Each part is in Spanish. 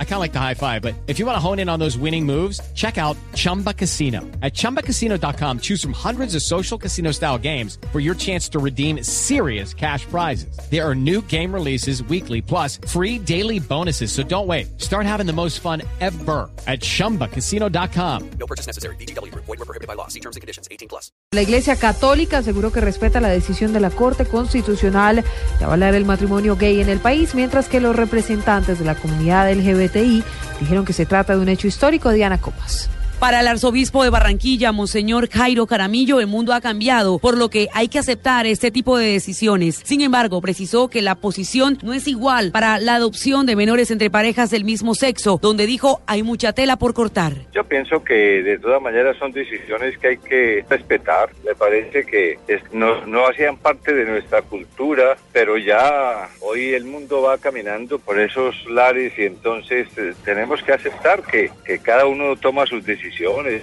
I kind of like the high five, but if you want to hone in on those winning moves, check out Chumba Casino. At ChumbaCasino.com, choose from hundreds of social casino style games for your chance to redeem serious cash prizes. There are new game releases weekly, plus free daily bonuses. So don't wait. Start having the most fun ever at ChumbaCasino.com. No purchase necessary. BGW. Void were prohibited by law. See terms and conditions. 18 plus. La Iglesia Católica aseguró que respeta la decisión de la Corte Constitucional de avalar el matrimonio gay en el país mientras que los representantes de la comunidad LGBTI dijeron que se trata de un hecho histórico. Diana Copas. Para el arzobispo de Barranquilla, Monseñor Jairo Caramillo, el mundo ha cambiado, por lo que hay que aceptar este tipo de decisiones. Sin embargo, precisó que la posición no es igual para la adopción de menores entre parejas del mismo sexo, donde dijo hay mucha tela por cortar. Yo pienso que de todas maneras son decisiones que hay que respetar. Me parece que no, no hacían parte de nuestra cultura, pero ya hoy el mundo va caminando por esos lares y entonces eh, tenemos que aceptar que, que cada uno toma sus decisiones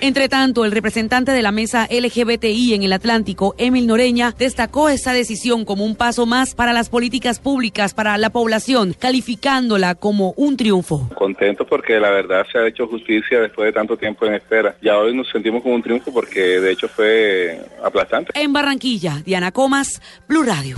entre tanto, el representante de la mesa LGBTI en el Atlántico, Emil Noreña, destacó esta decisión como un paso más para las políticas públicas para la población, calificándola como un triunfo. Contento porque la verdad se ha hecho justicia después de tanto tiempo en espera. Ya hoy nos sentimos como un triunfo porque de hecho fue aplastante. En Barranquilla, Diana Comas, Blue Radio.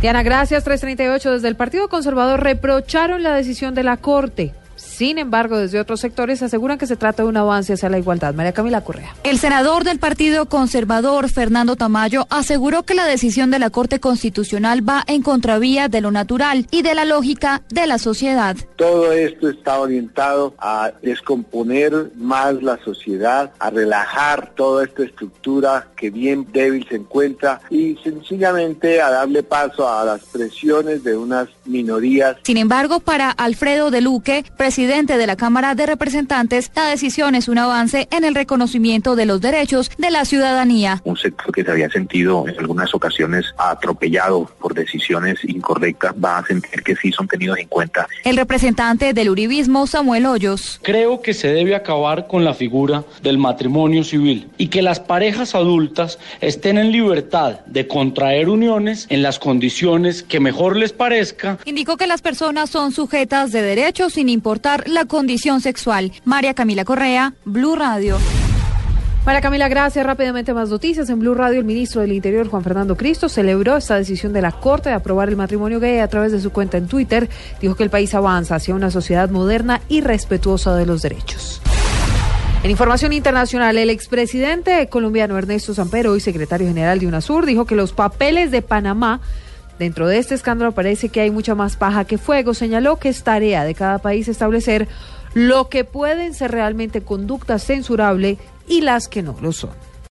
Diana, gracias. 338 desde el Partido Conservador reprocharon la decisión de la Corte. Sin embargo, desde otros sectores aseguran que se trata de un avance hacia la igualdad. María Camila Correa. El senador del Partido Conservador, Fernando Tamayo, aseguró que la decisión de la Corte Constitucional va en contravía de lo natural y de la lógica de la sociedad. Todo esto está orientado a descomponer más la sociedad, a relajar toda esta estructura que bien débil se encuentra y sencillamente a darle paso a las presiones de unas minorías. Sin embargo, para Alfredo de Luque, presidente de la Cámara de Representantes, la decisión es un avance en el reconocimiento de los derechos de la ciudadanía. Un sector que se había sentido en algunas ocasiones atropellado por decisiones incorrectas va a sentir que sí son tenidos en cuenta. El representante del Uribismo, Samuel Hoyos. Creo que se debe acabar con la figura del matrimonio civil y que las parejas adultas estén en libertad de contraer uniones en las condiciones que mejor les parezca. Indicó que las personas son sujetas de derechos sin importar la condición sexual. María Camila Correa, Blue Radio. María Camila, gracias. Rápidamente más noticias. En Blue Radio, el ministro del Interior, Juan Fernando Cristo, celebró esta decisión de la Corte de aprobar el matrimonio gay a través de su cuenta en Twitter. Dijo que el país avanza hacia una sociedad moderna y respetuosa de los derechos. En información internacional, el expresidente colombiano Ernesto Sampero y secretario general de UNASUR dijo que los papeles de Panamá Dentro de este escándalo parece que hay mucha más paja que fuego. Señaló que es tarea de cada país establecer lo que pueden ser realmente conductas censurables y las que no lo son.